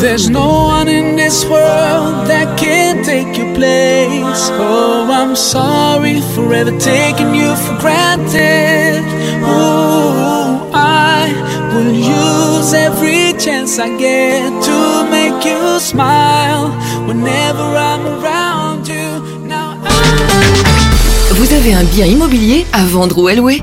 There's no one in this world that can take your place. Oh, I'm sorry for ever taking you for granted. Vous avez un bien immobilier à vendre ou à louer?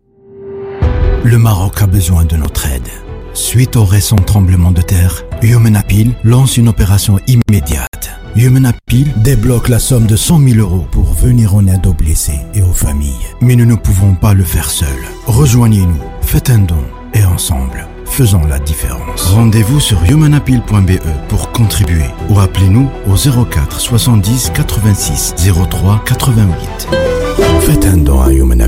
Le Maroc a besoin de notre aide. Suite au récent tremblement de terre, Human lance une opération immédiate. Human débloque la somme de 100 000 euros pour venir en aide aux blessés et aux familles. Mais nous ne pouvons pas le faire seuls. Rejoignez-nous, faites un don et ensemble, faisons la différence. Rendez-vous sur humanappeal.be pour contribuer ou appelez-nous au 04 70 86 03 88. Faites un don à Human.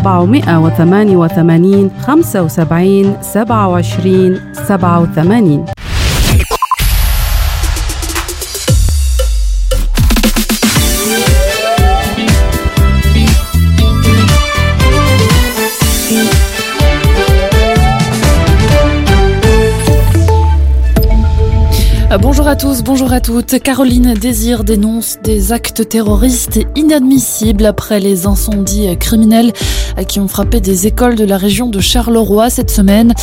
488 75 27 87 à tous, bonjour à toutes. Caroline Désir dénonce des actes terroristes inadmissibles après les incendies criminels qui ont frappé des écoles de la région de Charleroi cette semaine.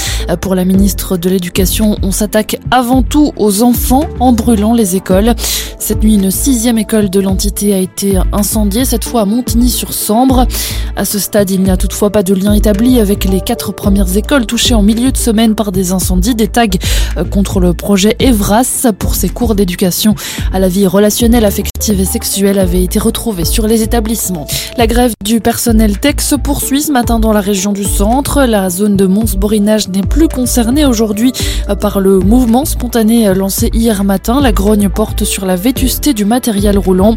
Pour la ministre de l'Éducation, on s'attaque avant tout aux enfants en brûlant les écoles. Cette nuit, une sixième école de l'entité a été incendiée, cette fois à Montigny-sur-Sambre. À ce stade, il n'y a toutefois pas de lien établi avec les quatre premières écoles touchées en milieu de semaine par des incendies. Des tags contre le projet Evras pour ses cours d'éducation à la vie relationnelle, affective et sexuelle avaient été retrouvés sur les établissements. La grève du personnel tech se poursuit ce matin dans la région du centre. La zone de Mons-Borinage n'est plus concernée aujourd'hui euh, par le mouvement spontané lancé hier matin. La grogne porte sur la vétusté du matériel roulant.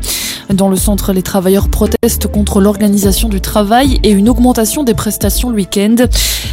Dans le centre, les travailleurs protestent contre l'organisation du travail et une augmentation des prestations le week-end.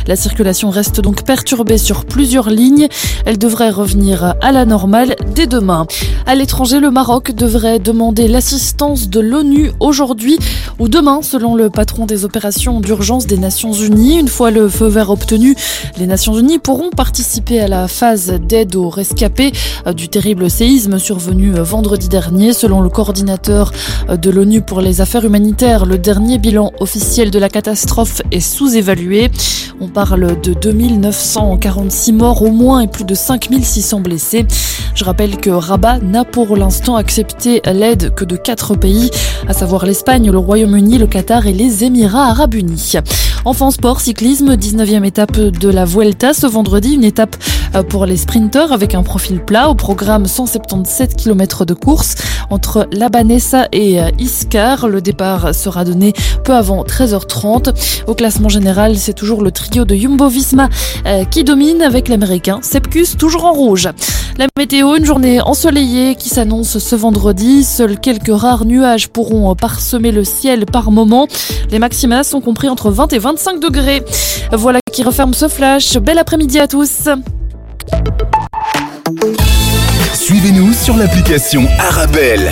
La circulation reste donc perturbée sur plusieurs lignes. Elle devrait revenir à la normale dès demain. À l'étranger, le Maroc devrait demander l'assistance de l'ONU aujourd'hui ou demain, selon le patron des opérations d'urgence des Nations Unies. Une fois le feu vert obtenu, les Nations Unies pourront participer à la phase d'aide aux rescapés du terrible séisme survenu vendredi dernier. Selon le coordinateur de l'ONU pour les affaires humanitaires, le dernier bilan officiel de la catastrophe est sous-évalué. On parle de 2946 morts au moins et plus de 5600 blessés. Je rappelle que Rabat n'a pour l'instant accepté l'aide que de quatre pays, à savoir l'Espagne, le Royaume-Uni, le Qatar et les Émirats arabes unis. Enfin sport, cyclisme, 19e étape de la Vuelta ce vendredi, une étape pour les sprinteurs avec un profil plat au programme 177 km de course entre La Banessa et Iscar. Le départ sera donné peu avant 13h30. Au classement général, c'est toujours le trio de Jumbo-Visma euh, qui domine avec l'américain Sepkus toujours en rouge. La météo, une journée ensoleillée qui s'annonce ce vendredi. Seuls quelques rares nuages pourront parsemer le ciel par moment. Les maxima sont compris entre 20 et 25 degrés. Voilà qui referme ce flash. Bel après-midi à tous. Suivez-nous sur l'application Arabelle.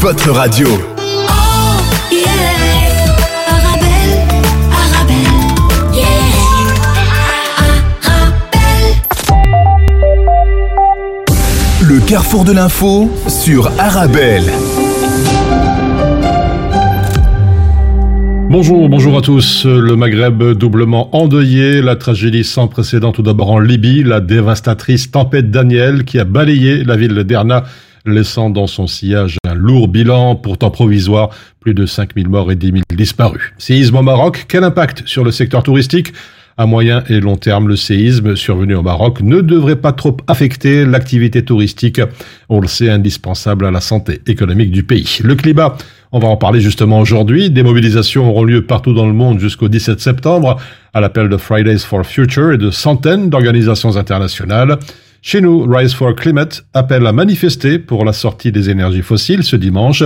Votre radio. Le carrefour de l'info sur Arabelle. Bonjour, bonjour à tous. Le Maghreb doublement endeuillé, la tragédie sans précédent tout d'abord en Libye, la dévastatrice tempête Daniel qui a balayé la ville de Derna, laissant dans son sillage un lourd bilan, pourtant provisoire, plus de 5000 morts et 10 000 disparus. Séisme au Maroc, quel impact sur le secteur touristique? À moyen et long terme, le séisme survenu au Maroc ne devrait pas trop affecter l'activité touristique, on le sait, indispensable à la santé économique du pays. Le climat, on va en parler justement aujourd'hui. Des mobilisations auront lieu partout dans le monde jusqu'au 17 septembre, à l'appel de Fridays for Future et de centaines d'organisations internationales. Chez nous, Rise for Climate appelle à manifester pour la sortie des énergies fossiles ce dimanche.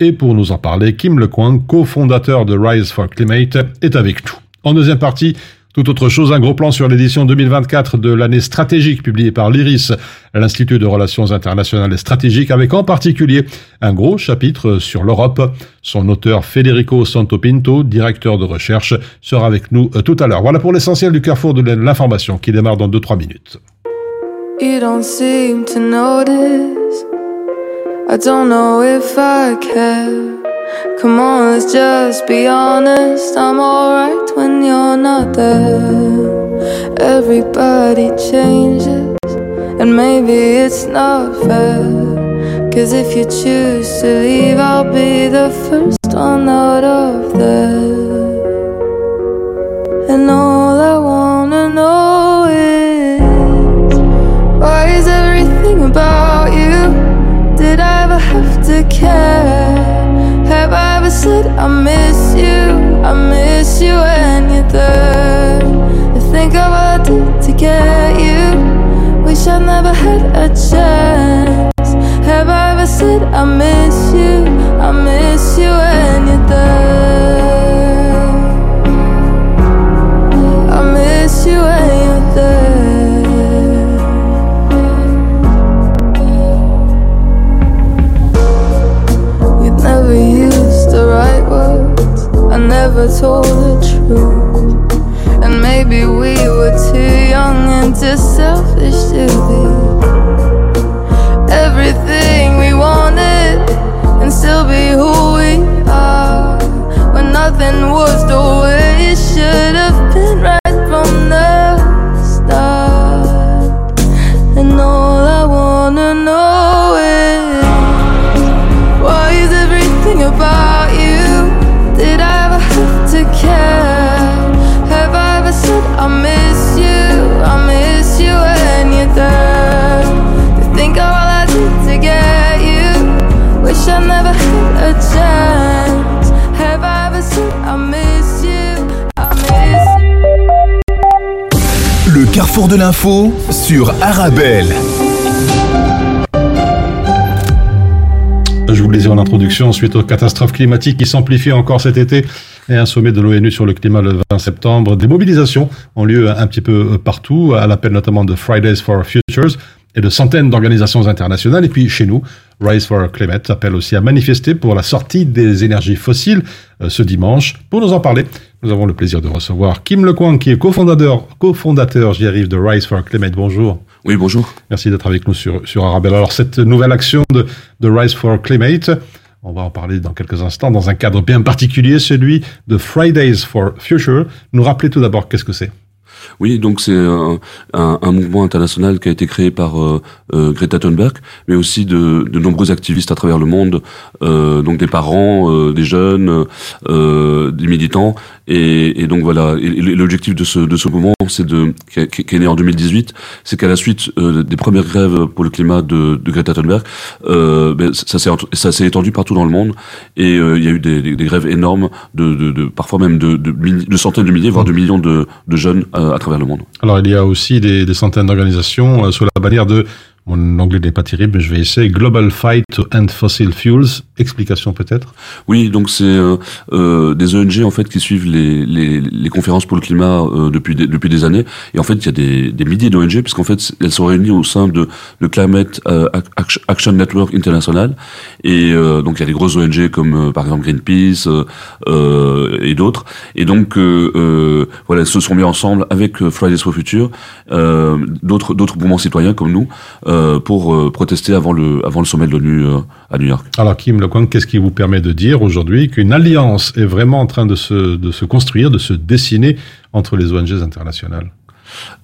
Et pour nous en parler, Kim Lecoing, cofondateur de Rise for Climate, est avec nous. En deuxième partie, tout autre chose, un gros plan sur l'édition 2024 de l'année stratégique publiée par l'IRIS, l'Institut de Relations Internationales et Stratégiques, avec en particulier un gros chapitre sur l'Europe. Son auteur Federico Santopinto, directeur de recherche, sera avec nous euh, tout à l'heure. Voilà pour l'essentiel du carrefour de l'information qui démarre dans 2-3 minutes. Come on, let's just be honest. I'm alright when you're not there. Everybody changes, and maybe it's not fair. Cause if you choose to leave, I'll be the first one out of there. And I miss you? I miss you when you're there. I think of what I did to get you. Wish I never had a chance. Have I ever said I miss never told the truth. And maybe we were too young and too selfish to be everything we wanted and still be who we are. When nothing was the way it should carrefour de l'info sur Arabelle. Je vous le disais en introduction, suite aux catastrophes climatiques qui s'amplifient encore cet été et un sommet de l'ONU sur le climat le 20 septembre, des mobilisations ont lieu un petit peu partout, à l'appel notamment de Fridays for Futures et de centaines d'organisations internationales. Et puis chez nous, Rise for Climate appelle aussi à manifester pour la sortie des énergies fossiles euh, ce dimanche. Pour nous en parler, nous avons le plaisir de recevoir Kim Lecoing, qui est cofondateur, cofondateur, j'y arrive, de Rise for Climate. Bonjour. Oui, bonjour. Merci d'être avec nous sur, sur Arabelle. Alors, cette nouvelle action de, de Rise for Climate, on va en parler dans quelques instants, dans un cadre bien particulier, celui de Fridays for Future. Nous rappeler tout d'abord qu'est-ce que c'est Oui, donc c'est un, un, un, mouvement international qui a été créé par euh, euh, Greta Thunberg, mais aussi de, de, nombreux activistes à travers le monde, euh, donc des parents, des jeunes, des militants, et, et donc voilà. L'objectif de ce, de ce mouvement, c'est de qui est, né en 2018, c'est qu'à la suite euh, des premières grèves pour le climat de, de Greta Thunberg, ben, ça s'est étendu partout dans le monde, et il y a eu des, des, des grèves énormes, de, de, de, parfois même de, de, centaines de milliers, voire de millions de, de jeunes à travers le monde. Alors il y a aussi des, des centaines d'organisations sous la bannière de mon anglais n'est pas terrible, mais je vais essayer. Global Fight to End Fossil Fuels. Explication peut-être? Oui, donc c'est euh, euh, des ONG en fait qui suivent les, les, les conférences pour le climat euh, depuis des, depuis des années. Et en fait, il y a des, des milliers d'ONG puisqu'en fait elles sont réunies au sein de le Climate euh, Action Network International. Et euh, donc il y a des grosses ONG comme par exemple Greenpeace et d'autres. Et donc voilà, elles se sont mis ensemble avec Fridays for Future, d'autres d'autres mouvements citoyens comme nous. euh, pour euh, protester avant le, avant le sommet de l'ONU euh, à New York. Alors Kim Lecoing, qu'est-ce qui vous permet de dire aujourd'hui qu'une alliance est vraiment en train de se, de se construire, de se dessiner entre les ONG internationales?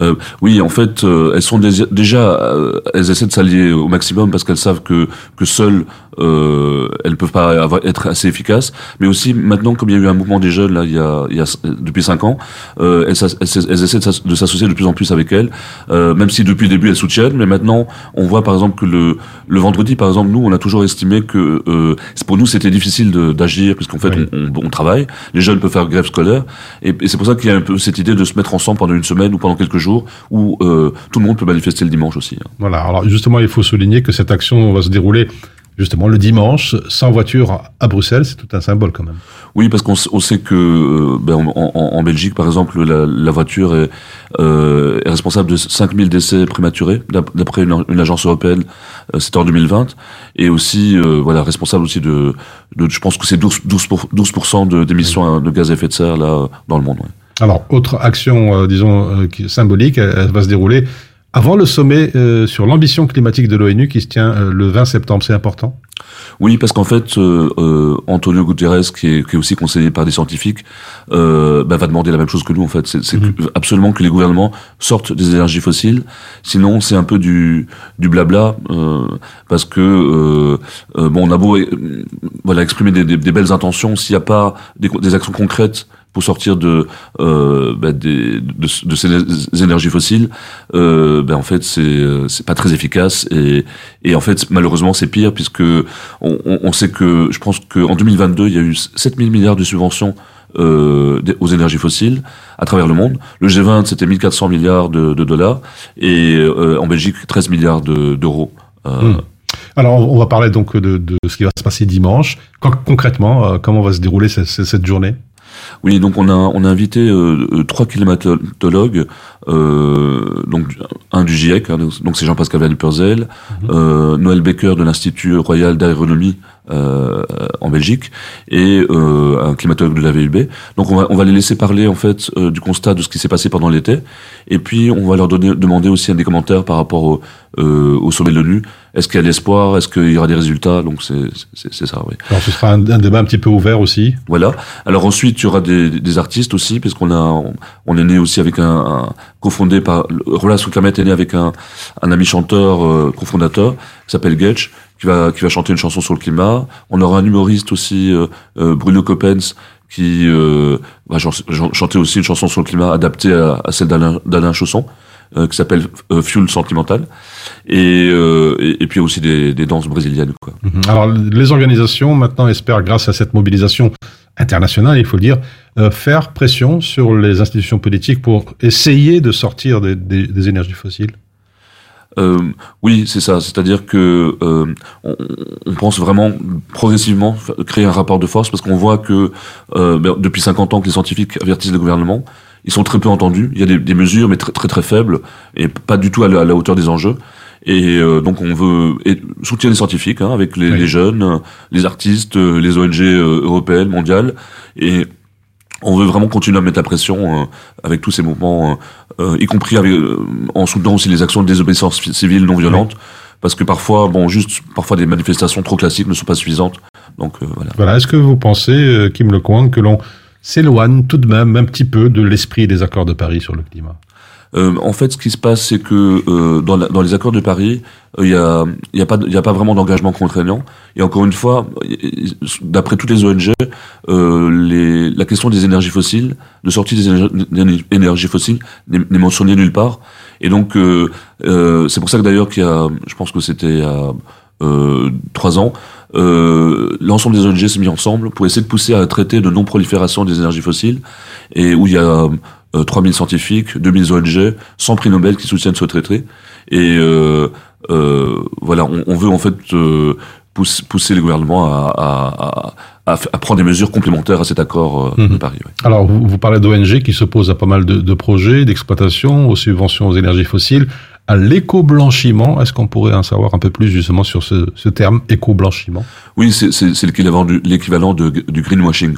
Euh, oui, en fait, euh, elles sont déjà, euh, elles essaient de s'allier au maximum parce qu'elles savent que que seules euh, elles peuvent pas être assez efficaces. Mais aussi maintenant, comme il y a eu un mouvement des jeunes là, il y a, il y a depuis cinq ans, elles, elles, essaient de s'associer de plus en plus avec elles, même si depuis le début elles soutiennent. Mais maintenant, on voit par exemple que le le vendredi, par exemple, nous, on a toujours estimé que pour nous c'était difficile d'agir puisqu'en fait on, on, travaille. Les jeunes peuvent faire grève scolaire et, et c'est pour ça qu'il y a un peu cette idée de se mettre ensemble pendant une semaine ou pendant quelques jours où euh, tout le monde peut manifester le dimanche aussi. Hein. Voilà, alors justement, il faut souligner que cette action va se dérouler justement le dimanche, sans voiture à Bruxelles, c'est tout un symbole quand même. Oui, parce qu'on sait que euh, ben, en, Belgique, par exemple, la, voiture est, euh, est, responsable de 5000 décès prématurés, d'après une, agence européenne, c'était en 2020, et aussi voilà responsable aussi de, de je pense que c'est 12, 12%, d'émissions de gaz à effet de serre là dans le monde. Alors, autre action, euh, disons, euh, symbolique, elle, va se dérouler avant le sommet euh, sur l'ambition climatique de l'ONU qui se tient le 20 septembre. C'est important? Oui, parce qu'en fait, Antonio Guterres, qui est, qui est, aussi conseillé par des scientifiques, bah, va demander la même chose que nous. En fait, c'est mhm. absolument que les gouvernements sortent des énergies fossiles. Sinon, c'est un peu du, du blabla, parce que bon, on a beau voilà exprimer des, des, belles intentions, s'il n'y a pas des, des actions concrètes pour sortir de, euh, bah, des, de, de, ces énergies fossiles, euh, ben en fait c'est euh, c'est pas très efficace et et en fait malheureusement c'est pire puisque on, on, sait que je pense qu'en 2022 il y a eu 7000 milliards de subventions euh, aux énergies fossiles à travers le monde. Le G20 c'était 1400 milliards de, de dollars et euh, en Belgique 13 milliards d'euros. Hmm. Alors, on va parler donc de, de, ce qui va se passer dimanche. Concrètement, comment va se dérouler cette, cette journée? Oui, donc on a on a invité euh, euh, trois climatologues, euh, donc un du GIEC, hein, donc c'est Jean-Pascal Van Purzel, mhm. euh, Noël Becker de l'Institut Royal d'Aéronomie euh, en Belgique et euh, un climatologue de la VUB. Donc on va on va les laisser parler en fait du constat de ce qui s'est passé pendant l'été, et puis on va leur donner demander aussi des commentaires par rapport au, au sommet de l'ONU. Est-ce qu'il y a de l'espoir? Est-ce qu'il y aura des résultats? Donc c'est c'est ça, oui. Alors ce sera un, débat un petit peu ouvert aussi. Voilà. Alors ensuite il y aura des, des artistes aussi, puisqu'on a on, est né aussi avec un, un cofondé par Relation Clamette est né avec un, un ami chanteur euh, cofondateur qui s'appelle Getch, qui va qui va chanter une chanson sur le climat. On aura un humoriste aussi, euh, euh Bruno Coppens, qui euh, va chanter aussi une chanson sur le climat adaptée à, à celle d'Alain Chausson. Euh, qui s'appelle Fuel Sentimental, et, et, et, puis aussi des, des danses brésiliennes. Quoi. Mhm. Alors les organisations maintenant espèrent, grâce à cette mobilisation internationale, il faut le dire, euh, faire pression sur les institutions politiques pour essayer de sortir des, énergies fossiles euh, oui, c'est ça. C'est-à-dire que euh, on, pense vraiment progressivement créer un rapport de force parce qu'on voit que ben, depuis 50 ans que les scientifiques avertissent le gouvernement, ils sont très peu entendus. Il y a des, des mesures, mais très très très faibles et pas du tout à la, hauteur des enjeux. Et euh, donc on veut soutenir les scientifiques hein, avec les, les, jeunes, les artistes, les ONG européennes, mondiales et on veut vraiment continuer à mettre la pression euh, avec tous ces mouvements, euh, euh, y compris avec, en soutenant aussi les actions de désobéissance civile non violente, parce que parfois, bon, juste parfois des manifestations trop classiques ne sont pas suffisantes. Donc voilà. Voilà. Est-ce que vous pensez, Kim Lecoing, que l'on s'éloigne tout de même un petit peu de l'esprit des accords de Paris sur le climat? Euh, en fait, ce qui se passe, c'est que euh, dans, dans, les accords de Paris, il n'y a, y a, pas, a pas vraiment d'engagement contraignant. Et encore une fois, d'après toutes les ONG, euh, les, la question des énergies fossiles, de sortie des énergies, fossiles, n'est mentionnée nulle part. Et donc, euh, euh, c'est pour ça que d'ailleurs qu'il y a, je pense que c'était a trois ans, l'ensemble des ONG s'est mis ensemble pour essayer de pousser à un traité de non-prolifération des énergies fossiles, et où il y a 3000 euh, scientifiques, 2000 ONG, 100 prix Nobel qui soutiennent ce traité. Et euh, euh, voilà, on, on, veut en fait euh, pousser, pousser les gouvernements à, à, à, à, prendre des mesures complémentaires à cet accord de mhm. Paris. Alors, vous, vous parlez d'ONG qui s'opposent à pas mal de, de projets, d'exploitation, aux subventions aux énergies fossiles, à l'éco-blanchiment. Est-ce qu'on pourrait en savoir un peu plus justement sur ce, ce terme éco-blanchiment? Oui, c'est l'équivalent du, l'équivalent du greenwashing.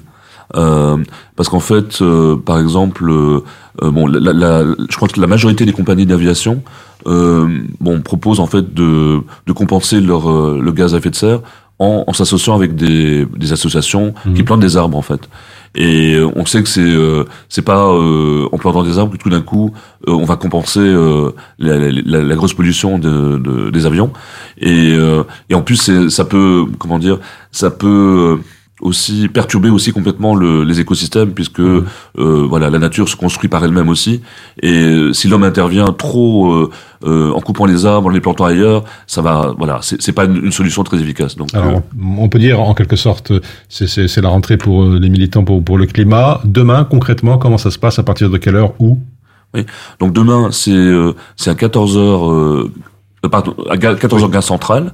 Euh, parce qu'en fait, euh, par exemple, euh, bon, la, la, je crois que la majorité des compagnies d'aviation, bon, proposent en fait de, de compenser leur le gaz à effet de serre en, en s'associant avec des, des associations qui mhm. plantent des arbres en fait. Et on sait que c'est c'est pas en plantant des arbres que tout d'un coup on va compenser la, la, la, grosse pollution de, de, des avions. Et, et en plus ça peut comment dire ça peut aussi perturber aussi complètement le, les écosystèmes puisque mmh. euh, voilà la nature se construit par elle-même aussi. Et euh, si l'homme intervient trop euh, euh, en coupant les arbres en les plantant ailleurs ça va voilà c'est pas une, solution très efficace. Donc Alors, on peut dire en quelque sorte c'est la rentrée pour les militants pour pour le climat. Demain concrètement comment ça se passe à partir de quelle heure où? Oui. Donc demain c'est c'est à 14 heures pardon à 14 heures gaz centrale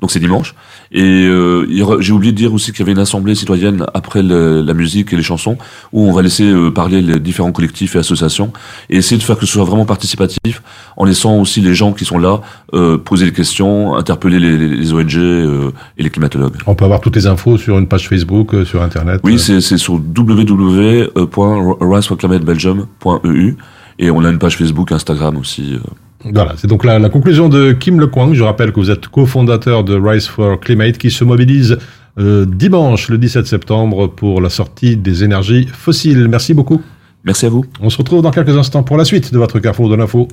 donc c'est dimanche. Et euh, j'ai oublié de dire aussi qu'il y avait une assemblée citoyenne après le, la musique et les chansons, où on va laisser euh, parler les différents collectifs et associations, et essayer de faire que ce soit vraiment participatif, en laissant aussi les gens qui sont là euh, poser des questions, interpeller les, les ONG euh, et les climatologues. On peut avoir toutes les infos sur une page Facebook, euh, sur Internet Oui, c'est sur www.riceforclimatebelgium.eu, et on a une page Facebook, Instagram aussi. Voilà, c'est donc la, la, conclusion de Kim Lequang. Je rappelle que vous êtes cofondateur de Rise for Climate qui se mobilise euh, dimanche le 17 septembre pour la sortie des énergies fossiles. Merci beaucoup. Merci à vous. On se retrouve dans quelques instants pour la suite de votre Carrefour de l'info.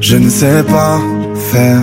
Je ne sais pas faire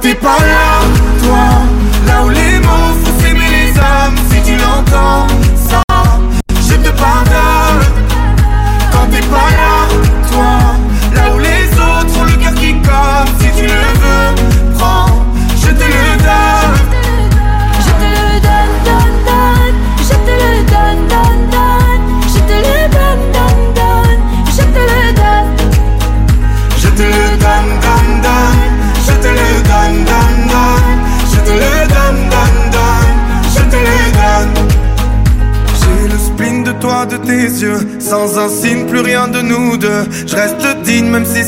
Quand t'es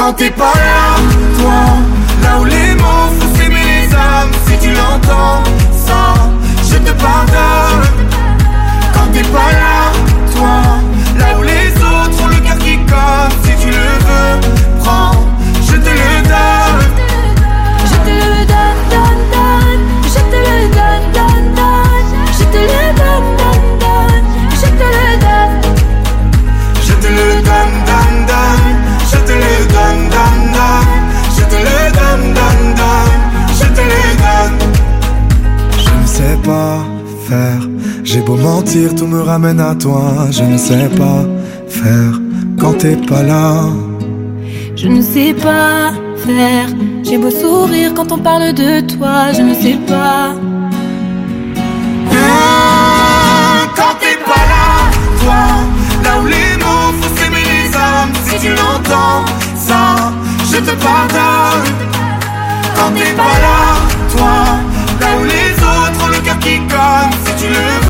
Quand t'es pas là, toi, là où les mots font s'aimer les âmes, si tu l'entends, ça, je te pardonne. Quand t'es pas là, toi, là où les autres ont le cœur qui colle, si tu le veux, prends, je te le donne. Je te le donne, pas faire j'ai beau mentir, tout me ramène à toi. Je ne sais pas faire quand t'es pas là. Je ne sais pas faire. J'ai beau sourire quand on parle de toi. Je ne sais pas. Ah, quand t'es pas là, toi, là où les mots font s'aimer les hommes. Si tu l'entends, ça, je te pardonne. Quand t'es pas là, toi, colle. Si tu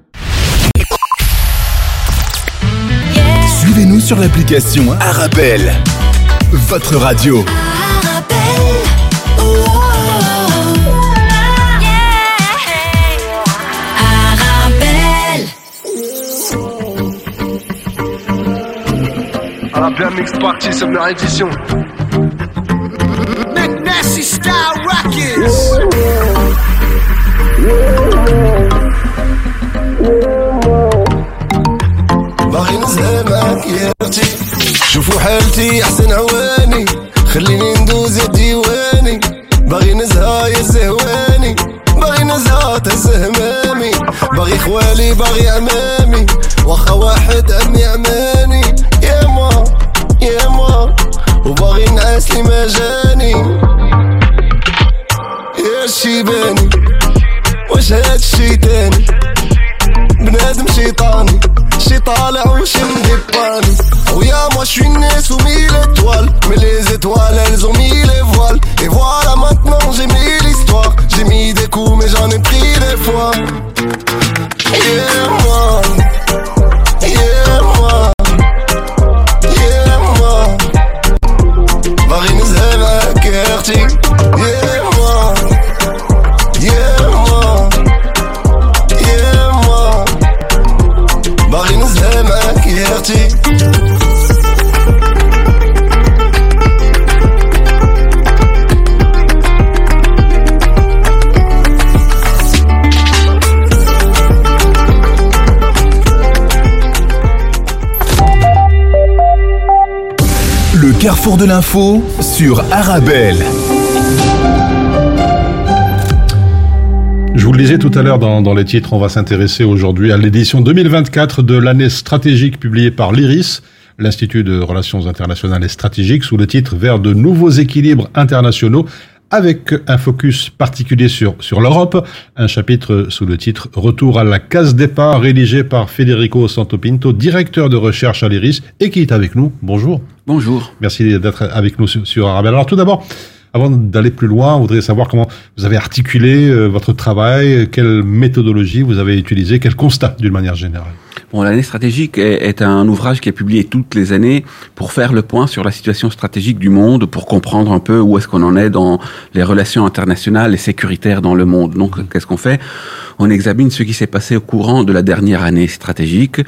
sur l'application Arabel, Votre radio. Arabelle Mix Party, sommaire édition. McNasty Style Rockets. شوفوا حالتي أحسن عواني. خليني ندوز يا ديواني. باغي نزهى يا زهواني. باغي نزهى تزهمامي باغي خوالي باغي عمامي. واخا واحد عمي عماني. يا ما يا ما وباغي نعاس لي ما جاني. يا الشيباني واش هاد الشي تاني؟ بنادم شيطاني شي طالع وشي مدباني ويا moi je suis né sous mille étoiles Mais les étoiles elles ont mis les voiles Et voilà maintenant j'ai mis l'histoire J'ai mis des coups mais j'en ai pris des fois Yeah moi carrefour de l'info sur Arabelle. Je vous le disais tout à l'heure dans, dans les titres, on va s'intéresser aujourd'hui à l'édition 2024 de l'année stratégique publiée par l'IRIS, l'Institut de Relations internationales et stratégiques, sous le titre Vers de nouveaux équilibres internationaux, avec un focus particulier sur, sur l'Europe, un chapitre sous le titre Retour à la case départ, rédigé par Federico Santopinto, directeur de recherche à l'IRIS, et qui est avec nous. Bonjour. Bonjour. Merci d'être avec nous sur, sur Arabelle. Alors tout d'abord, avant d'aller plus loin, on voudrait savoir comment vous avez articulé euh, votre travail, quelle méthodologie vous avez utilisée, quel constat d'une manière générale. Bon, l'année stratégique est, est, un ouvrage qui est publié toutes les années pour faire le point sur la situation stratégique du monde, pour comprendre un peu où est-ce qu'on en est dans les relations internationales et sécuritaires dans le monde. Donc, qu'est-ce qu'on fait? On examine ce qui s'est passé au courant de la dernière année stratégique.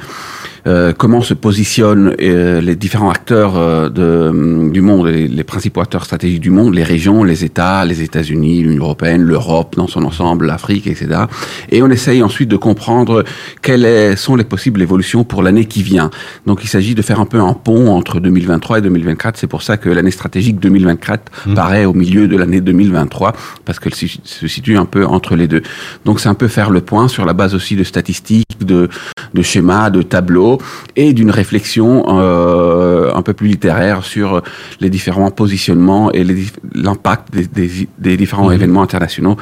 Euh, comment se positionnent euh, les différents acteurs euh, de, du monde, les, les, principaux acteurs stratégiques du monde, les régions, les États, les États-Unis, l'Union européenne, l'Europe dans son ensemble, l'Afrique, etc. Et on essaye ensuite de comprendre quelles sont les possibles évolutions pour l'année qui vient. Donc il s'agit de faire un peu un pont entre 2023 et 2024. C'est pour ça que l'année stratégique 2024 mmh. paraît au milieu de l'année 2023 parce qu'elle se situe un peu entre les deux. Donc c'est un peu faire le point sur la base aussi de statistiques, de, de schémas, de tableaux et d'une réflexion euh, un peu plus littéraire sur les différents positionnements et l'impact des, des, des, différents mmh. événements internationaux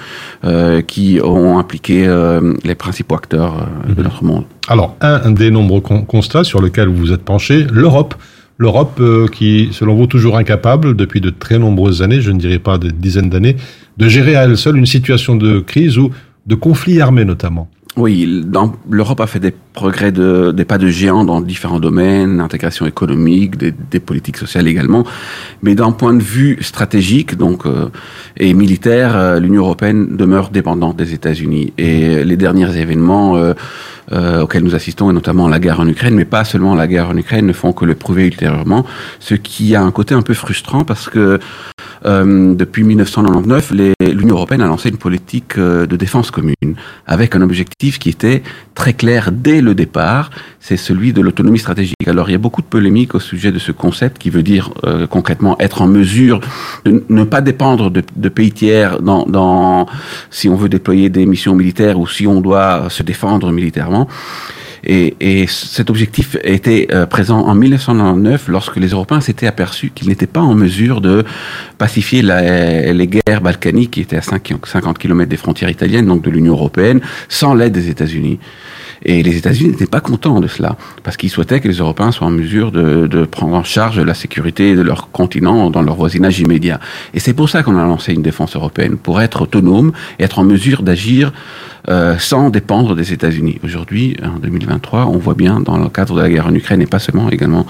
euh, qui ont impliqué euh, les principaux acteurs mmh. de notre monde. Alors, un des nombreux con constats sur lesquels vous vous êtes penché, l'Europe. L'Europe euh, qui, selon vous, toujours incapable depuis de très nombreuses années, je ne dirais pas des dizaines d'années, de gérer à elle seule une situation de crise ou de conflit armé notamment. Oui, l'Europe a fait des progrès, de, des pas de géant dans différents domaines, l'intégration économique, des, des, politiques sociales également. Mais d'un point de vue stratégique donc euh, et militaire, euh, l'Union européenne demeure dépendante des États-Unis. Et les derniers événements euh, nous assistons, et notamment la guerre en Ukraine, mais pas seulement la guerre en Ukraine, ne font que le prouver ultérieurement, ce qui a un côté un peu frustrant parce que euh, depuis 1999, l'Union européenne a lancé une politique euh, de défense commune avec un objectif qui était très clair dès le départ, c'est celui de l'autonomie stratégique. Alors il y a beaucoup de polémiques au sujet de ce concept qui veut dire euh, concrètement être en mesure de ne pas dépendre de, de pays tiers dans, dans, si on veut déployer des missions militaires ou si on doit se défendre militairement. Et, et cet objectif était euh, présent en 1999 lorsque les Européens s'étaient aperçus qu'ils n'étaient pas en mesure de pacifier la, les guerres balkaniques qui étaient à 50 km des frontières italiennes, donc de l'Union européenne, sans l'aide des États-Unis. Et les États-Unis n'étaient pas contents de cela, parce qu'ils souhaitaient que les Européens soient en mesure de, de, prendre en charge la sécurité de leur continent dans leur voisinage immédiat. Et c'est pour ça qu'on a lancé une défense européenne, pour être autonome et être en mesure d'agir euh, sans dépendre des États-Unis. Aujourd'hui, en 2023, on voit bien dans le cadre de la guerre en Ukraine et pas seulement, également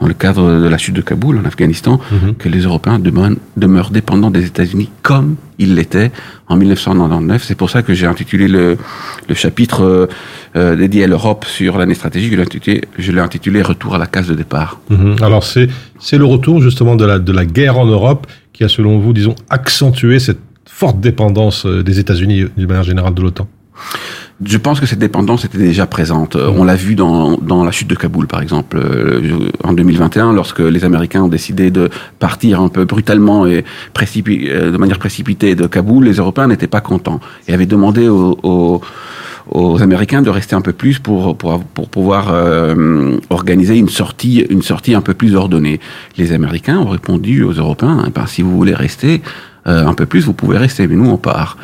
dans le cadre de la chute de Kaboul en Afghanistan, Mhm. que les Européens demeurent, demeurent dépendants des États-Unis comme ils l'étaient en 1999. C'est pour ça que j'ai intitulé le, le chapitre euh, euh, dédié à l'Europe sur l'année stratégique, je l'ai intitulé, Retour à la case de départ. Mhm. Alors c'est c'est le retour justement de la de la guerre en Europe qui a selon vous disons accentué cette forte dépendance euh, des États-Unis euh, d'une manière générale de l'OTAN. Je pense que cette dépendance était déjà présente. Euh, On l'a vu dans, dans la chute de Kaboul, par exemple, euh, en 2021, lorsque les Américains ont décidé de partir un peu brutalement et précipi- euh, de manière précipitée de Kaboul, les Européens n'étaient pas contents et avaient demandé aux, aux, aux Américains de rester un peu plus pour, pour, pour pouvoir euh, organiser une sortie, une sortie un peu plus ordonnée. Les Américains ont répondu aux Européens, eh ben, si vous voulez rester, euh, un peu plus, vous pouvez rester, mais nous, on part.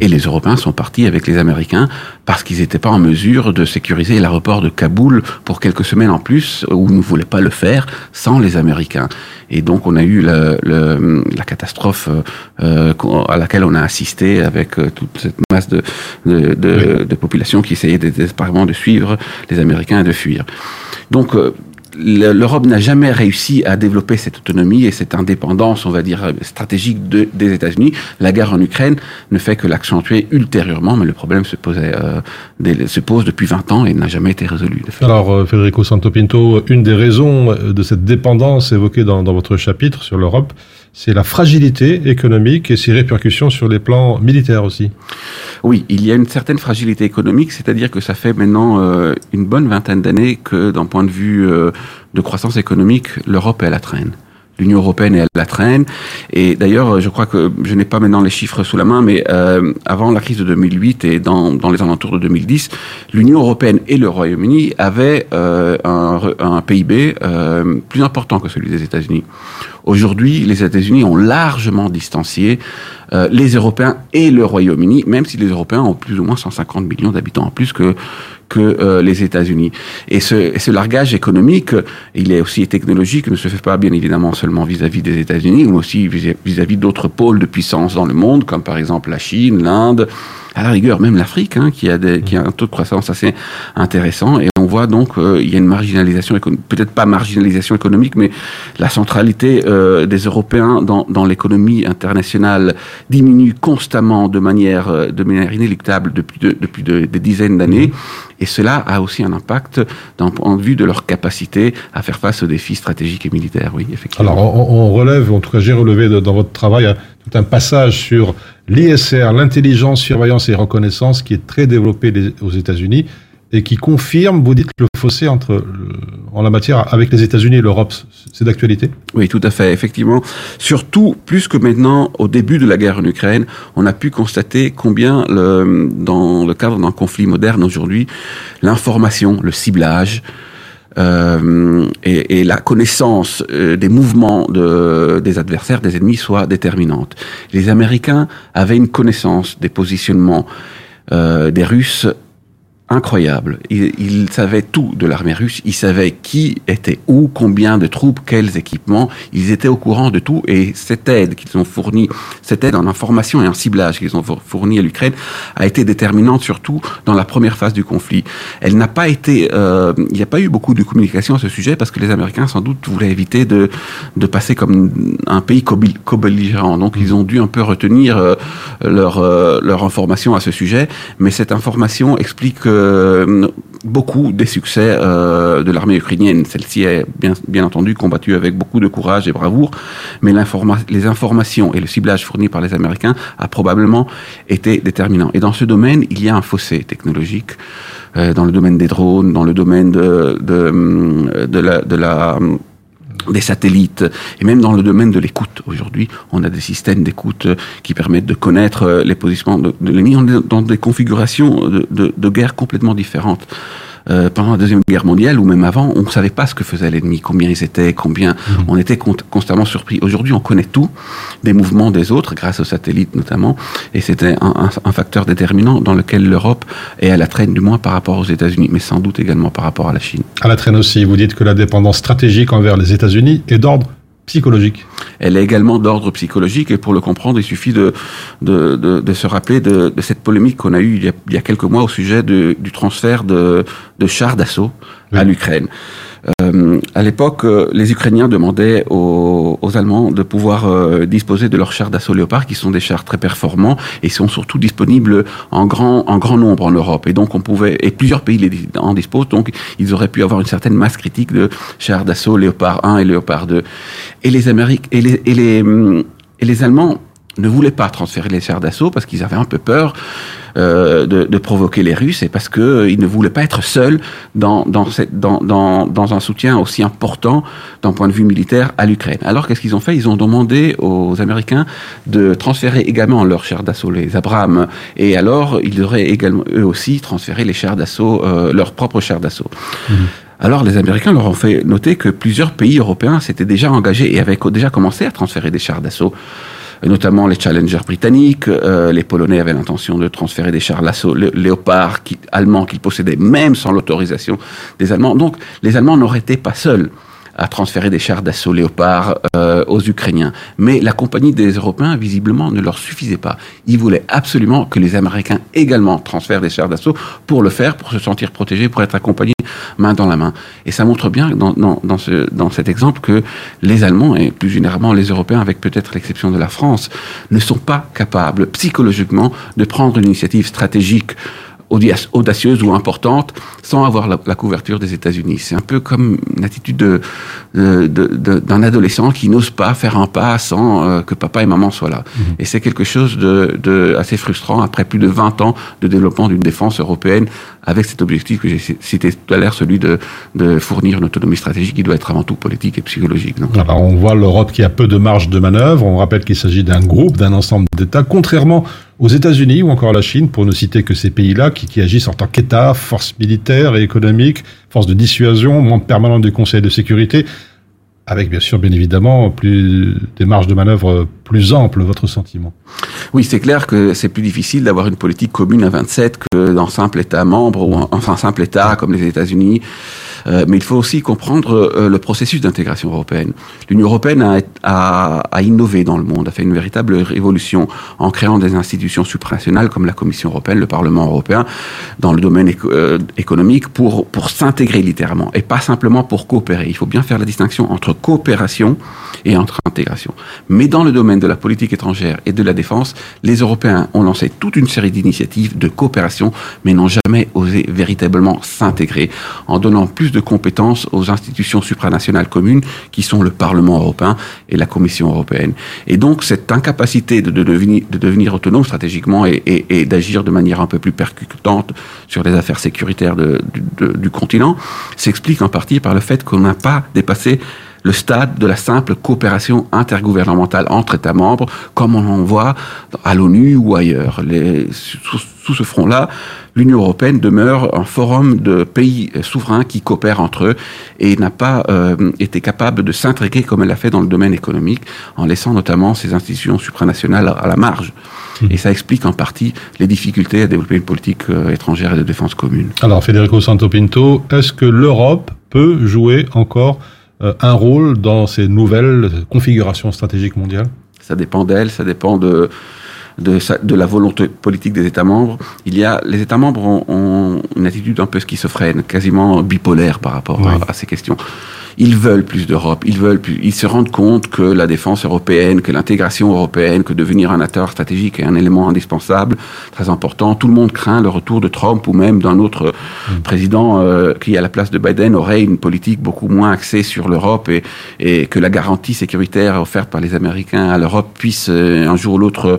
Et les Européens sont partis avec les Américains parce qu'ils n'étaient pas en mesure de sécuriser l'aéroport de Kaboul pour quelques semaines en plus, où ils ne voulaient pas le faire sans les Américains. Et donc, on a eu le, le- la catastrophe euh, qu'on- à laquelle on a assisté avec euh, toute cette masse de, de, de, de population qui essayait désespérément de suivre les Américains et de fuir. Donc, euh, l'Europe n'a jamais réussi à développer cette autonomie et cette indépendance, on va dire, stratégique de- des États-Unis. La guerre en Ukraine ne fait que l'accentuer ultérieurement, mais le problème se, posait, euh, se pose depuis 20 ans et n'a jamais été résolu. Alors, euh, Federico Santopinto, une des raisons de cette dépendance évoquée dans votre chapitre sur l'Europe, c'est la fragilité économique et ses répercussions sur les plans militaires aussi. Oui, il y a une certaine fragilité économique, c'est-à-dire que ça fait maintenant euh, une bonne vingtaine d'années que, d'un point de vue euh, de croissance économique, l'Europe est à la traîne. L'Union européenne est à la traîne. Et d'ailleurs, je crois que je n'ai pas maintenant les chiffres sous la main, mais euh, avant la crise de 2008 et dans, dans les alentours de 2010, l'Union européenne et le Royaume-Uni avaient euh, un, un PIB euh, plus important que celui des États-Unis. Aujourd'hui, les États-Unis ont largement distancié euh, les Européens et le Royaume-Uni, même si les Européens ont plus ou moins 150 millions d'habitants en plus que que euh, les États-Unis. Et ce, ce largage économique, il est aussi technologique, ne se fait pas bien évidemment seulement vis-à-vis des États-Unis, mais aussi vis- vis-à-vis d'autres pôles de puissance dans le monde, comme par exemple la Chine, l'Inde, à la rigueur même l'Afrique, hein, qui a qui a un taux de croissance assez intéressant. On voit donc euh, il y a une marginalisation, peut-être pas marginalisation économique, mais la centralité euh, des Européens dans, dans l'économie internationale diminue constamment de manière, euh, de manière inéluctable depuis, de- depuis de- des dizaines d'années. Et cela a aussi un impact de vue de leur capacité à faire face aux défis stratégiques et militaires. Oui, effectivement. Alors, on, relève, en tout cas j'ai relevé dans votre travail euh, tout un passage sur l'ISR, l'intelligence, surveillance et reconnaissance, qui est très développé aux États-Unis et qui confirme, vous dites, le fossé entre, en la matière avec les États-Unis et l'Europe. C'est d'actualité? Oui, tout à fait, effectivement. Surtout, plus que maintenant, au début de la guerre en Ukraine, on a pu constater combien, dans le cadre d'un conflit moderne aujourd'hui, l'information, le ciblage, euh, et, la connaissance euh, des mouvements de, des adversaires, des ennemis, soit déterminante. Les Américains avaient une connaissance des positionnements euh, des Russes incroyable. Ils savaient tout de l'armée russe. Ils savaient qui était où, combien de troupes, quels équipements. Ils étaient au courant de tout. Et cette aide qu'ils ont fournie, cette aide en information et en ciblage qu'ils ont four- fournie à l'Ukraine, a été déterminante surtout dans la première phase du conflit. Elle n'a pas été, euh, il n'y a pas eu beaucoup de communication à ce sujet parce que les Américains sans doute voulaient éviter de de passer comme un pays co-belli- co-belligérant. Donc ils ont dû un peu retenir euh, leur euh, leur information à ce sujet. Mais cette information explique euh, beaucoup des succès euh, de l'armée ukrainienne. Celle-ci est bien, entendu combattue avec beaucoup de courage et bravoure, mais les informations et le ciblage fournis par les Américains a probablement été déterminant. Et dans ce domaine, il y a un fossé technologique euh, dans le domaine des drones, dans le domaine de la des satellites et même dans le domaine de l'écoute. Aujourd'hui, on a des systèmes d'écoute qui permettent de connaître les positionnements de, l'ennemi dans des configurations de, de guerre complètement différentes. Euh, pendant la deuxième guerre mondiale ou même avant, on ne savait pas ce que faisait l'ennemi, combien ils étaient, combien Mhm. on était con- constamment surpris. Aujourd'hui, on connaît tout des mouvements des autres, grâce aux satellites notamment, et c'était un, un- un facteur déterminant dans lequel l'Europe est à la traîne, du moins par rapport aux États-Unis, mais sans doute également par rapport à la Chine. À la traîne aussi, vous dites que la dépendance stratégique envers les États-Unis est d'ordre psychologique. Elle est également d'ordre psychologique et pour le comprendre, il suffit de, de, de, de se rappeler de, de cette polémique qu'on a eue il y a, il y a quelques mois au sujet du transfert de, de chars d'assaut à l'Ukraine. Euh, à l'époque, euh, les Ukrainiens demandaient aux, aux Allemands de pouvoir euh, disposer de leurs chars d'assaut Léopard, qui sont des chars très performants et sont surtout disponibles en grand, en grand nombre en Europe. Et donc, on pouvait, et plusieurs pays les, en disposent, donc ils auraient pu avoir une certaine masse critique de chars d'assaut Léopard 1 et Léopard 2. Et les Amériques, et les, et les, hum, et les Allemands ne voulaient pas transférer les chars d'assaut parce qu'ils avaient un peu peur euh, de, de provoquer les Russes et parce que euh, ne voulaient pas être seuls dans, dans, cette, dans, dans, dans un soutien aussi important d'un point de vue militaire à l'Ukraine. Alors qu'est-ce qu'ils ont fait? Ils ont demandé aux Américains de transférer également leurs chars d'assaut, les Abrams, et alors ils auraient également eux aussi transféré les chars d'assaut, euh, leurs propres chars d'assaut. Alors les Américains leur ont fait noter que plusieurs pays européens s'étaient déjà engagés et avaient déjà commencé à transférer des chars d'assaut notamment les Challenger britanniques. Euh, les Polonais avaient l'intention de transférer des chars d'assaut lé- Léopard qui, allemands qu'ils possédaient même sans l'autorisation des Allemands. Donc les Allemands n'auraient été pas seuls à transférer des chars d'assaut Léopard euh, aux Ukrainiens. Mais la compagnie des Européens, visiblement, ne leur suffisait pas. Ils voulaient absolument que les Américains également transfèrent des chars d'assaut pour le faire, pour se sentir protégés, pour être accompagnés main dans la main. Et ça montre bien dans, dans, dans, ce, dans cet exemple que les Allemands, et plus généralement les Européens, avec peut-être l'exception de la France, ne sont pas capables psychologiquement de prendre une initiative stratégique audacieuse ou importante sans avoir la, la couverture des États-Unis. C'est un peu comme une attitude de- de- de- de- d'un adolescent qui n'ose pas faire un pas sans euh, que papa et maman soient là. Et c'est quelque chose de, de assez frustrant après plus de 20 ans de développement d'une défense européenne avec cet objectif que j'ai ci- cité tout à l'heure, celui de, de fournir une autonomie stratégique qui doit être avant tout politique et psychologique. non Alors, on voit l'Europe qui a peu de marge de manœuvre. On rappelle qu'il s'agit d'un groupe, d'un ensemble d'États, contrairement aux États-Unis ou encore à la Chine, pour ne citer que ces pays-là qui, qui agissent en tant qu'État, force militaire et économique, force de dissuasion, membre permanent du Conseil de sécurité, avec bien sûr, bien évidemment, plus des marges de manœuvre plus amples. Votre sentiment Oui, c'est clair que c'est plus difficile d'avoir une politique commune à 27 que dans un simple État membre ou un- enfin un simple État comme les États-Unis. Euh, mais il faut aussi comprendre euh, le processus d'intégration européenne. L'Union européenne a, a, a innové dans le monde, a fait une véritable révolution en créant des institutions supranationales comme la Commission européenne, le Parlement européen, dans le domaine éco- euh, économique pour, pour s'intégrer littéralement et pas simplement pour coopérer. Il faut bien faire la distinction entre coopération et entre intégration. Mais dans le domaine de la politique étrangère et de la défense, les Européens ont lancé toute une série d'initiatives de coopération, mais n'ont jamais osé véritablement s'intégrer en donnant plus de compétences aux institutions supranationales communes qui sont le Parlement européen et la Commission européenne. Et donc cette incapacité de, de devenir, de devenir autonome stratégiquement et, et- d'agir de manière un peu plus percutante sur les affaires sécuritaires du- du continent s'explique en partie par le fait qu'on n'a pas dépassé le stade de la simple coopération intergouvernementale entre États membres, comme on en voit à l'ONU ou ailleurs. Les- sous, sous ce front-là, l'Union européenne demeure un forum de pays souverains qui coopèrent entre eux et n'a pas euh, été capable de s'intégrer comme elle l'a fait dans le domaine économique, en laissant notamment ses institutions supranationales à la marge. Et ça explique en partie les difficultés à développer une politique euh, étrangère et de défense commune. Alors, Federico Santopinto, est-ce que l'Europe peut jouer encore un rôle dans ces nouvelles configurations stratégiques mondiales Ça dépend d'elle, ça dépend de, de, de la volonté politique des États membres. Il y a, les États membres ont, ont une attitude un peu schizophrène, quasiment bipolaire par rapport à- à, ces questions. Ils veulent plus d'Europe, ils veulent plus, ils se rendent compte que la défense européenne, que l'intégration européenne, que devenir un acteur stratégique est un élément indispensable, très important. Tout le monde craint le retour de Trump ou même d'un autre mm. président euh, qui, à la place de Biden, aurait une politique beaucoup moins axée sur l'Europe et, et, que la garantie sécuritaire offerte par les Américains à l'Europe puisse euh, un jour ou l'autre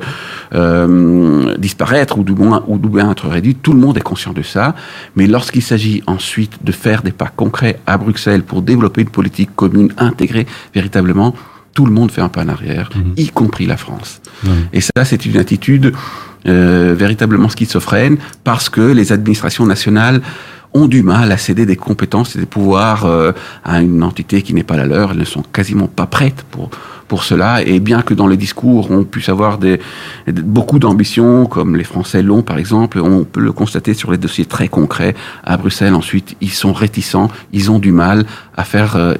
euh, disparaître ou du moins ou du moins être réduite. Tout le monde est conscient de ça, mais lorsqu'il s'agit ensuite de faire des pas concrets à Bruxelles pour développer une politique commune intégrée véritablement, tout le monde fait un pas en arrière, mhm. y compris la France. Et ça, c'est une attitude euh, véritablement schizophrène parce que les administrations nationales ont du mal à céder des compétences et des pouvoirs euh, à une entité qui n'est pas la leur. Elles ne sont quasiment pas prêtes pour pour cela. Et bien que dans les discours, on puisse avoir des, beaucoup d'ambitions, comme les Français l'ont par exemple, on peut le constater sur les dossiers très concrets. À Bruxelles, ensuite, ils sont réticents, ils ont du mal à faire, euh,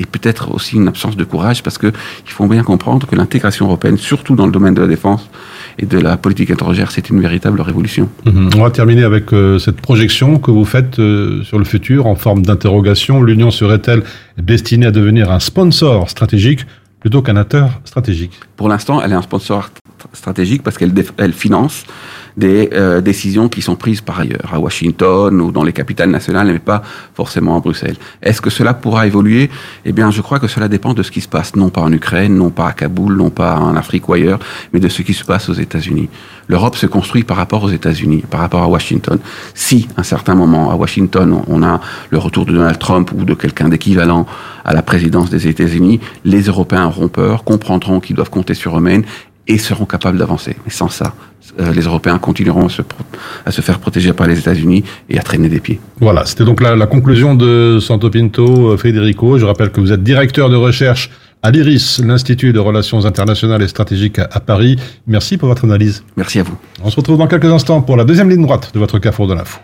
et peut-être aussi une absence de courage, parce que il faut bien comprendre que l'intégration européenne, surtout dans le domaine de la défense, et de la politique étrangère, c'est une véritable révolution. Mhm. On va terminer avec euh, cette projection que vous faites euh, sur le futur en forme d'interrogation. L'Union serait-elle destinée à devenir un sponsor stratégique? Plutôt qu'un acteur stratégique. Pour l'instant, elle est un sponsor stratégique parce qu'elle elle finance des euh, décisions qui sont prises par ailleurs, à Washington ou dans les capitales nationales, mais pas forcément à Bruxelles. Est-ce que cela pourra évoluer? Eh bien, je crois que cela dépend de ce qui se passe, non pas en Ukraine, non pas à Kaboul, non pas en Afrique ou ailleurs, mais de ce qui se passe aux États-Unis. L'Europe se construit par rapport aux États-Unis, par rapport à Washington. Si, à un certain moment, à Washington, on a le retour de Donald Trump ou de quelqu'un d'équivalent à la présidence des États-Unis, les Européens auront peur, comprendront qu'ils doivent compter sur eux-mêmes et seront capables d'avancer. Mais sans ça, euh, les Européens continueront à se, à se, faire protéger par les États-Unis et à traîner des pieds. Voilà, c'était donc la, la, conclusion de Santo Pinto, euh, Federico. Je rappelle que vous êtes directeur de recherche à l'IRIS, l'Institut de Relations Internationales et Stratégiques à, Paris. Merci pour votre analyse. Merci à vous. On se retrouve dans quelques instants pour la deuxième ligne droite de votre Carrefour de l'info.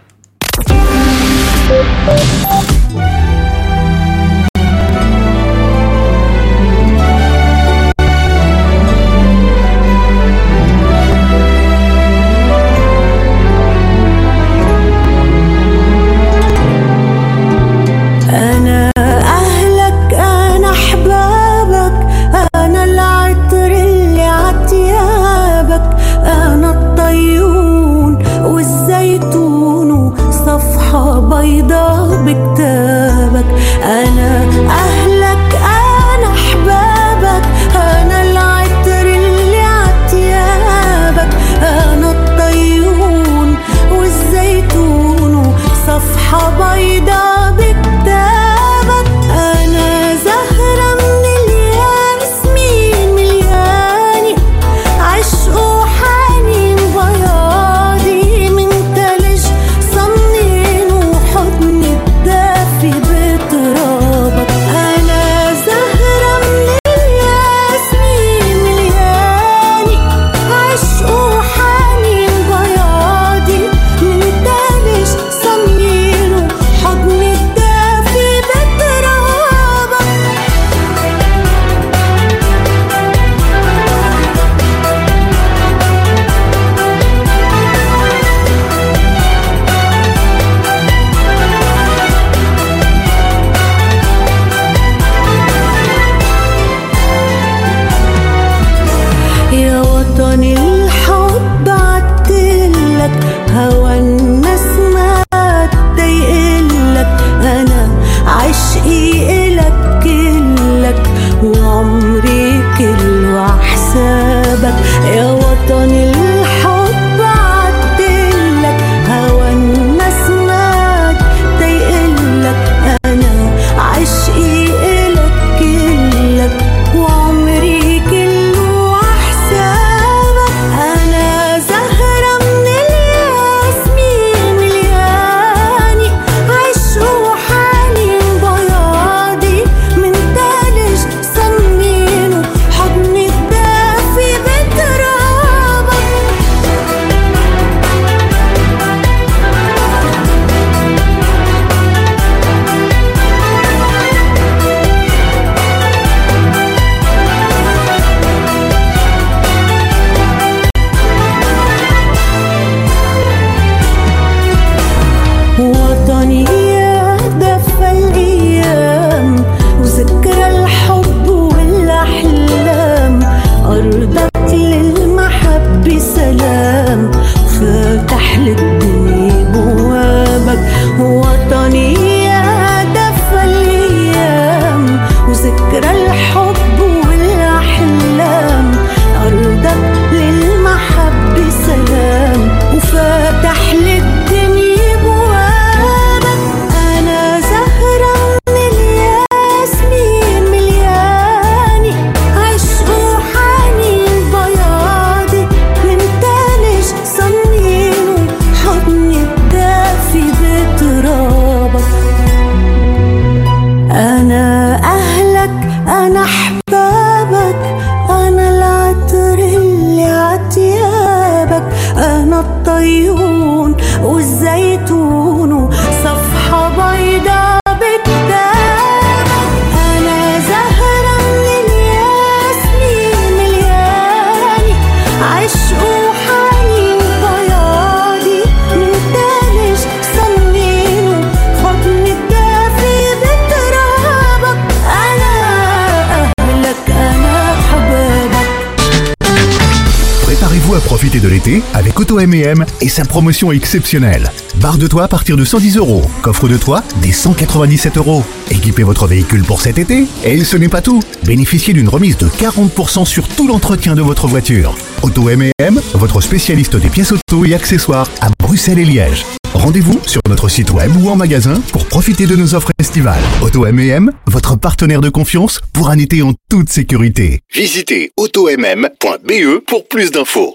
Sa promotion exceptionnelle. Barre de toit à partir de 110 euros. Coffre de toit des 197 euros. Équipez votre véhicule pour cet été. Et ce n'est pas tout. Bénéficiez d'une remise de 40% sur tout l'entretien de votre voiture. Auto M&M, votre spécialiste des pièces auto et accessoires à Bruxelles et Liège. Rendez-vous sur notre site web ou en magasin pour profiter de nos offres estivales. Auto M&M, votre partenaire de confiance pour un été en toute sécurité. Visitez automm.be pour plus d'infos.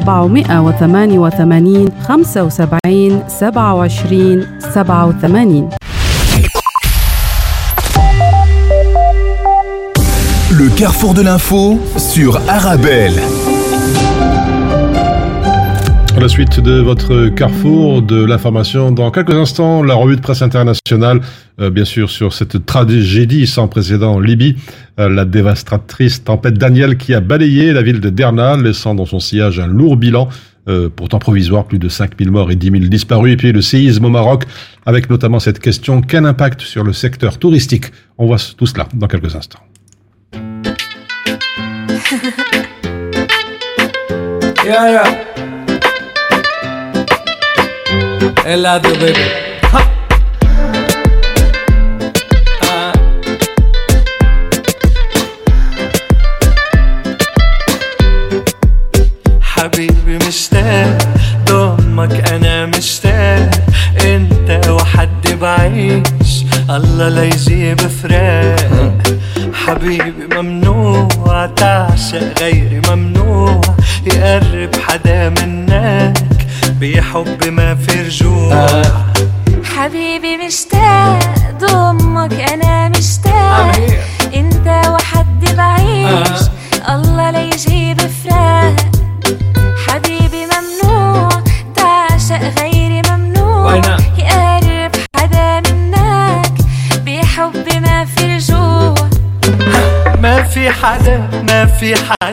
488 75 27 87 Le carrefour de l'info sur Arabelle. La suite de votre carrefour de l'information, dans quelques instants, la revue de presse internationale, euh, bien sûr, sur cette tragédie sans précédent en Libye, euh, la dévastatrice tempête Daniel qui a balayé la ville de Derna, laissant dans son sillage un lourd bilan, euh, pourtant provisoire, plus de 5000 morts et 10 000 disparus, et puis le séisme au Maroc, avec notamment cette question, quel impact sur le secteur touristique? On voit tout cela dans quelques instants. Baby. Ha. Ah. حبيبي مشتاق ضمك أنا مشتاق أنت وحدي بعيش الله لا يجيب فراق حبيبي ممنوع تعشق غيري ممنوع بحب ما في رجوع حبيبي مشتاق ضمك أنا مشتاق. أنت وحدي بعيش. الله لا يجيب فراق حبيبي ممنوع تعشق غيري ممنوع؟ يقرب حدا منك. بحب ما في رجوع ما في حدا ما في حدا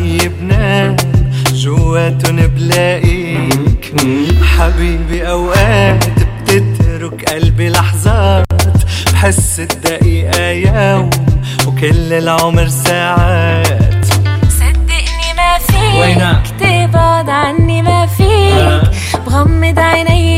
بنام جواتن بلاقيك. حبيبي أوقات بتترك قلبي لحظات بحس الدقيقة يوم وكل العمر ساعات. صدقني ما فيك وينك؟ تبعد عني ما فيك. بغمض عيني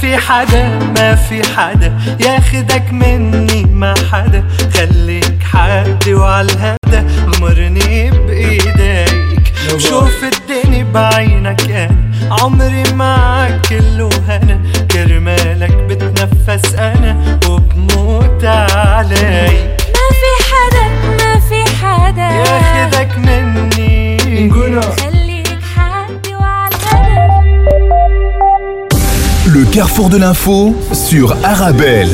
في حدا ما في حدا. ياخدك مني ما حدا. خليك حدي وعالهدى مرني بإيديك. شوف الدنيا بعينك أنا. عمري معك كله هنا كرمالك بتنفس أنا وبموت عليك. ما في حدا ما في حدا. ياخدك مني. Carrefour de l'info sur Arabelle.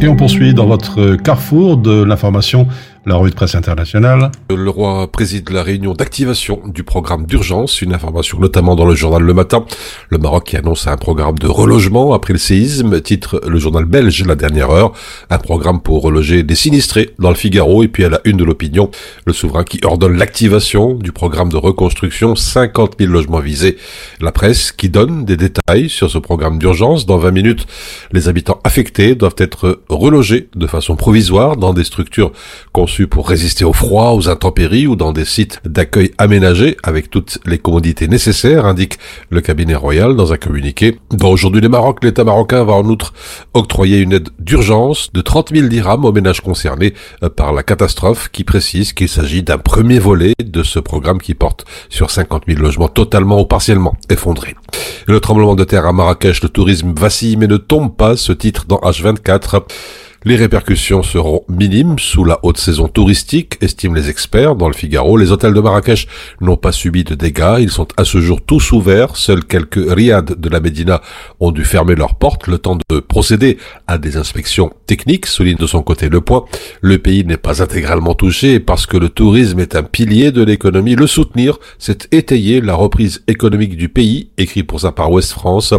Et on poursuit dans votre carrefour de l'information la presse internationale. Le roi préside la réunion d'activation du programme d'urgence, une information notamment dans le journal Le Matin. Le Maroc qui annonce un programme de relogement après le séisme, titre le journal belge La Dernière Heure, un programme pour reloger des sinistrés dans le Figaro et puis à la une de l'opinion, le souverain qui ordonne l'activation du programme de reconstruction, 50 000 logements visés. La presse qui donne des détails sur ce programme d'urgence. Dans 20 minutes, les habitants affectés doivent être relogés de façon provisoire dans des structures pour résister au froid, aux intempéries ou dans des sites d'accueil aménagés avec toutes les commodités nécessaires, indique le cabinet royal dans un communiqué. Dans Aujourd'hui les Maroc, l'État marocain va en outre octroyer une aide d'urgence de 30 000 dirhams aux ménages concernés euh, par la catastrophe qui précise qu'il s'agit d'un premier volet de ce programme qui porte sur 50 000 logements totalement ou partiellement effondrés. le tremblement de terre à Marrakech, le tourisme vacille mais ne tombe pas, ce titre dans H24. Les répercussions seront minimes sous la haute saison touristique, estiment les experts dans le Figaro. Les hôtels de Marrakech n'ont pas subi de dégâts. Ils sont à ce jour tous ouverts. Seuls quelques riads de la Médina ont dû fermer leurs portes le temps de procéder à des inspections techniques, souligne de son côté le point. Le pays n'est pas intégralement touché parce que le tourisme est un pilier de l'économie. Le soutenir, c'est étayer la reprise économique du pays, écrit pour sa part Ouest France.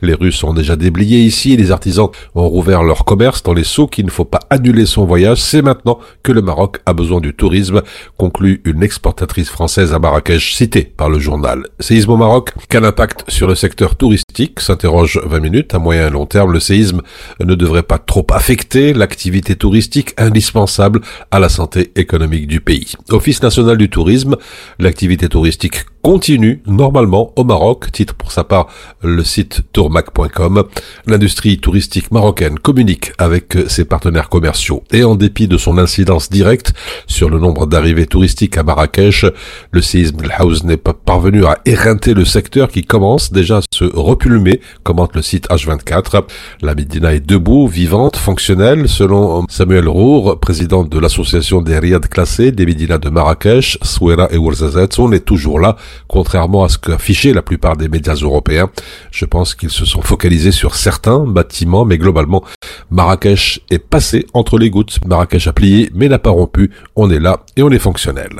Les Russes sont déjà déblayés ici. Les artisans ont rouvert leur commerce dans les sous qu'il ne faut pas annuler son voyage, c'est maintenant que le Maroc a besoin du tourisme, conclut une exportatrice française à Marrakech citée par le journal. Séisme au Maroc, quel impact sur le secteur touristique s'interroge 20 minutes. À moyen et long terme, le séisme ne devrait pas trop affecter l'activité touristique indispensable à la santé économique du pays. Office national du tourisme, l'activité touristique continue normalement au Maroc, titre pour sa part le site tourmac.com. L'industrie touristique marocaine communique avec ses partenaires commerciaux et en dépit de son incidence directe sur le nombre d'arrivées touristiques à Marrakech, le séisme de House n'est pas parvenu à éreinter le secteur qui commence déjà à se repulmer, commente le site H24. La Médina est debout, vivante, fonctionnelle, selon Samuel Rour, président de l'association des riads classés des Médinas de Marrakech, Souera et Ouarzazate, on est toujours là contrairement à ce qu'affichaient la plupart des médias européens. Je pense qu'ils se sont focalisés sur certains bâtiments, mais globalement, Marrakech est passé entre les gouttes. Marrakech a plié, mais n'a pas rompu. On est là et on est fonctionnel.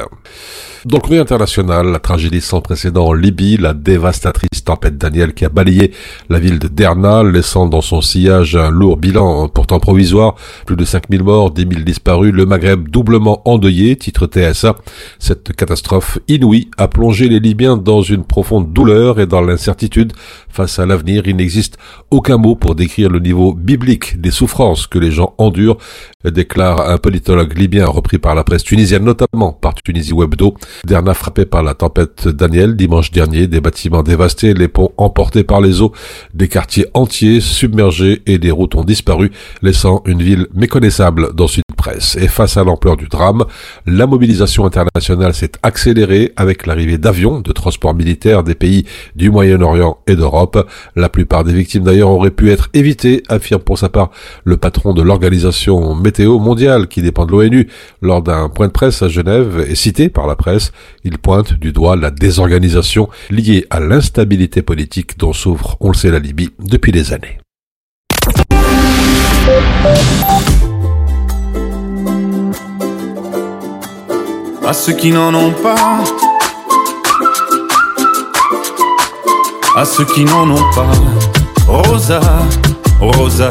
Dans le courrier international, la tragédie sans précédent en Libye, la dévastatrice tempête Daniel qui a balayé la ville de Derna, laissant dans son sillage un lourd bilan pourtant provisoire, plus de 5000 morts, 10 000 disparus, le Maghreb doublement endeuillé, titre TSA. Cette catastrophe inouïe a plongé les Libyens dans une profonde douleur et dans l'incertitude face à l'avenir. Il n'existe aucun mot pour décrire le niveau biblique des souffrances que les gens endurent, déclare un politologue libyen repris par la presse tunisienne, notamment par Tunisie Webdo. Derna frappé par la tempête Daniel dimanche dernier, des bâtiments dévastés, les ponts emportés par les eaux, des quartiers entiers submergés et des routes ont disparu, laissant une ville méconnaissable dans une presse. Et face à l'ampleur du drame, la mobilisation internationale s'est accélérée avec l'arrivée d'avions de transport militaire des pays du Moyen-Orient et d'Europe. La plupart des victimes d'ailleurs auraient pu être évitées, affirme pour sa part le patron de l'organisation météo mondiale qui dépend de l'ONU. Lors d'un point de presse à Genève et cité par la presse il pointe du doigt la désorganisation liée à l'instabilité politique dont souffre, on le sait, la Libye depuis des années. À ceux qui n'en ont pas, à ceux qui n'en ont pas, Rosa, Rosa,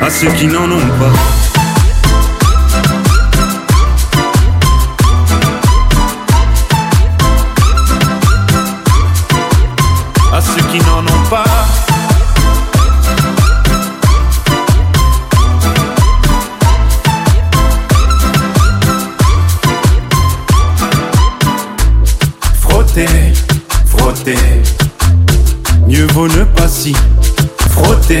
À ceux qui n'en ont pas. À ceux qui n'en ont pas. Frotter, frotter. Mieux vaut ne pas si frotter,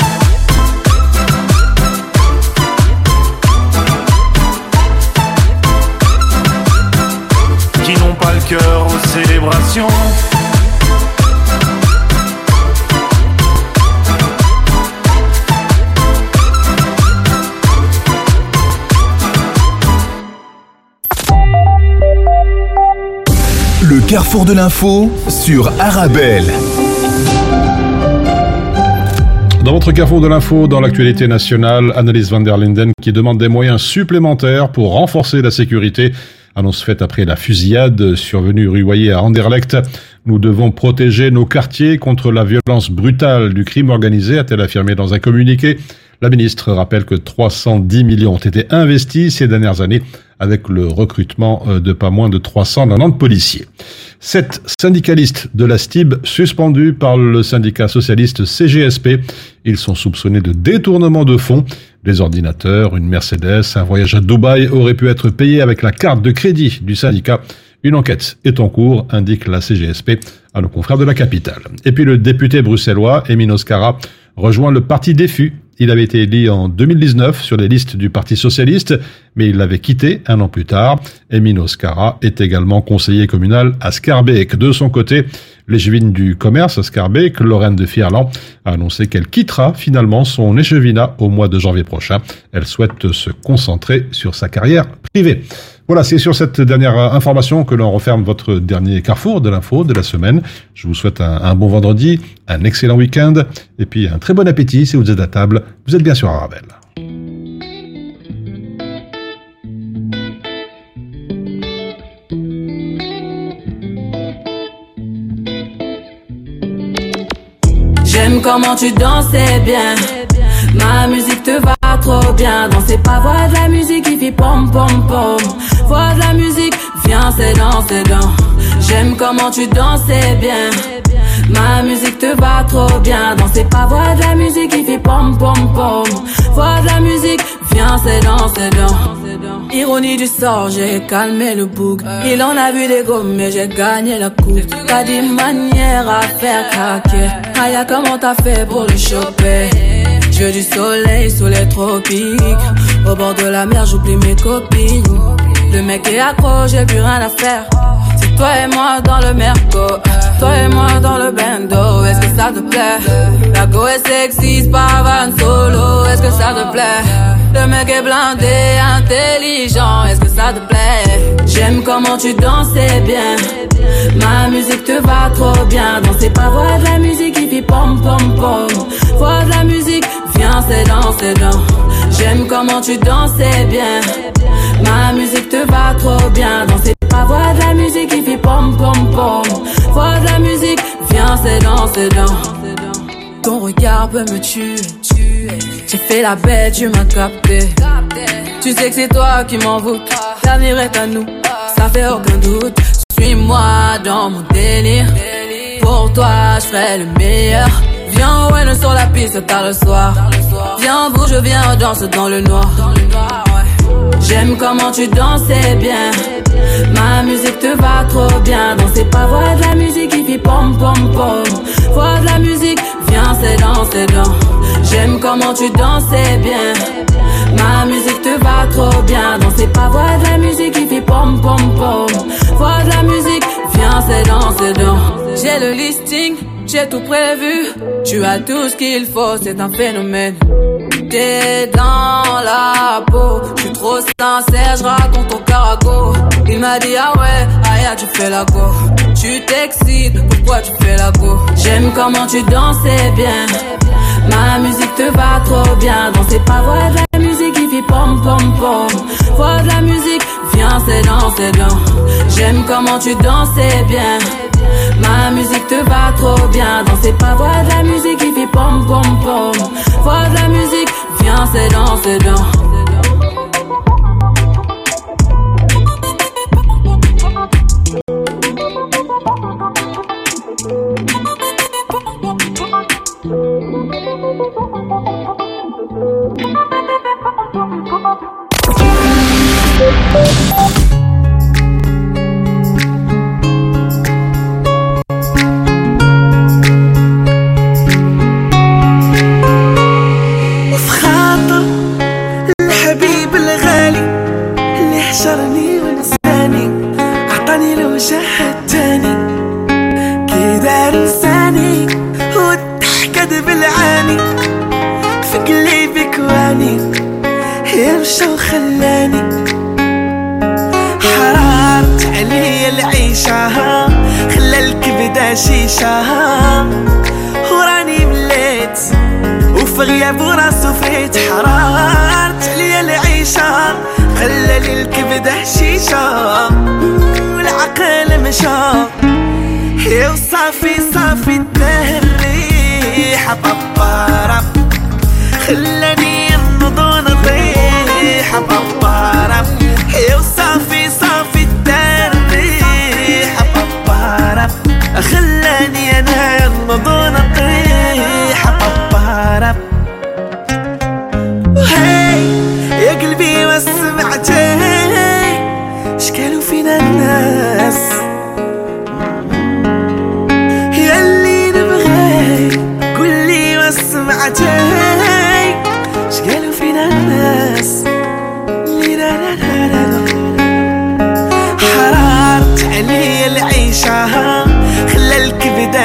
Cœur aux célébrations. Le carrefour de l'info sur Arabelle. Dans votre carrefour de l'info, dans l'actualité nationale, Annelise van der Linden qui demande des moyens supplémentaires pour renforcer la sécurité. Annonce faite après la fusillade survenue rue à Anderlecht. Nous devons protéger nos quartiers contre la violence brutale du crime organisé, a-t-elle affirmé dans un communiqué. La ministre rappelle que 310 millions ont été investis ces dernières années avec le recrutement euh, de pas moins de 390 policiers. Sept syndicalistes de la STIB suspendus par le syndicat socialiste CGSP. Ils sont soupçonnés de détournement de fonds. Des ordinateurs, une Mercedes, un voyage à Dubaï auraient pu être payés avec la carte de crédit du syndicat. Une enquête est en cours, indique la CGSP à nos confrères de la capitale. Et puis le député bruxellois, Emin Oscara, rejoint le parti défu. Il avait été élu en 2019 sur les listes du Parti socialiste, mais il l'avait quitté un an plus tard. Emin Oscara est également conseiller communal à Scarbeck. De son côté, l'échevine du commerce à Scarbeck, Lorraine de Fierland, a annoncé qu'elle quittera finalement son échevinat au mois de janvier prochain. Elle souhaite se concentrer sur sa carrière privée. Voilà, c'est sur cette dernière information que l'on referme votre dernier carrefour de l'info de la semaine. Je vous souhaite un, un, bon vendredi, un excellent week-end et puis un très bon appétit si vous êtes à table. Vous êtes bien sur Arabelle. J'aime comment tu dansais bien. Ma musique te va trop bien. Danser pas, voix de la musique qui fait pom pom pom. Voix de la musique, viens c'est dans, c'est dans. J'aime comment tu dansais bien. Ma musique te va trop bien. Danser pas, voix de la musique qui fait pom pom pom. Voix de la musique, viens c'est dans, c'est dans. Ironie du sort, j'ai calmé le bouc. Il en a vu des gommes, mais j'ai gagné la coupe. T'as des manières à faire craquer. Aya, comment t'as fait pour le choper? Je du soleil sous les tropiques. Au bord de la mer, j'oublie mes copines. Le mec est accro, j'ai plus rien à faire. Toi et moi dans le merco. Toi et moi dans le bendo. Est-ce que ça te plaît? La go est sexy, pas van solo. Est-ce que ça te plaît? Le mec est blindé, intelligent. Est-ce que ça te plaît? J'aime comment tu dansais bien. Ma musique te va trop bien. Danser pas, voix de la musique qui fait pom pom pom. Voix de la musique, viens c'est dans, c'est dans. J'aime comment tu dansais bien. Ma musique te va trop bien. Danser pas voir de la musique qui fait pom pom pom. Vois de la musique, viens c'est dans, c'est dans. Ton regard peut me tuer. J'ai fait la bête, tu m'as capté. Tu sais que c'est toi qui m'envoûte. L'avenir est à nous, ça fait aucun doute. Suis-moi dans mon délire. Pour toi, je ferai le meilleur. Viens, ouais, sur la piste tard le soir. Viens, bouge, viens, danse dans le noir. J'aime comment tu dansais bien. Ma musique te va trop bien. Danser pas voir de la musique qui fait pom pom pom. Vois de la musique, viens, c'est dans, c'est dans. J'aime comment tu dansais bien. Ma musique te va trop bien. Danser pas voir de la musique qui fait pom pom pom. Vois de la musique, viens, c'est dans, c'est dans. J'ai le listing, j'ai tout prévu. Tu as tout ce qu'il faut, c'est un phénomène. T'es dans la peau, je suis trop sincère, je raconte ton caraco. Il m'a dit ah ouais, aïe tu fais la go. Tu t'excites, pourquoi tu fais la go? J'aime comment tu dansais bien. Ma musique te va trop bien. Danser pas voir de la musique qui fait pom pom pom. Vois de la musique, viens c'est dans, c'est dans. J'aime comment tu dansais bien. Ma musique te va trop bien. Danser pas voir de la musique qui fait pom pom pom. Vois de la musique, viens c'est dans, c'est dans. شيشة وراني مليت وفي غياب وراسو فيت حرارت عليا العيشة. خلى لي الكبدة شيشة والعقل مشى. يا وصافي صافي الدهر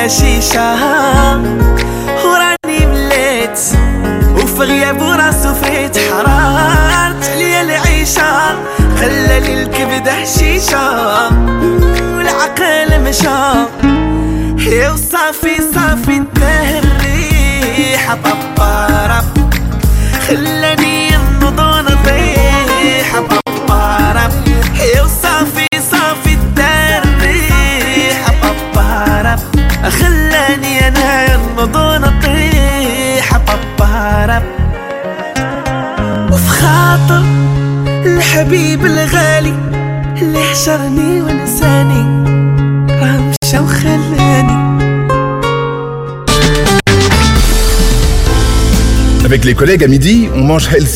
الكبدة شيشة وراني مليت وفي غياب وراسو فيت حرارت عليا العيشة. خلى لي الكبدة شيشة والعقل مشى. يا وصافي صافي الدهر ريحة بابارا خلاني الحبيب الغالي اللي حشرني ونساني راه مشى وخلاني. Avec les collègues à midi, on mange healthy.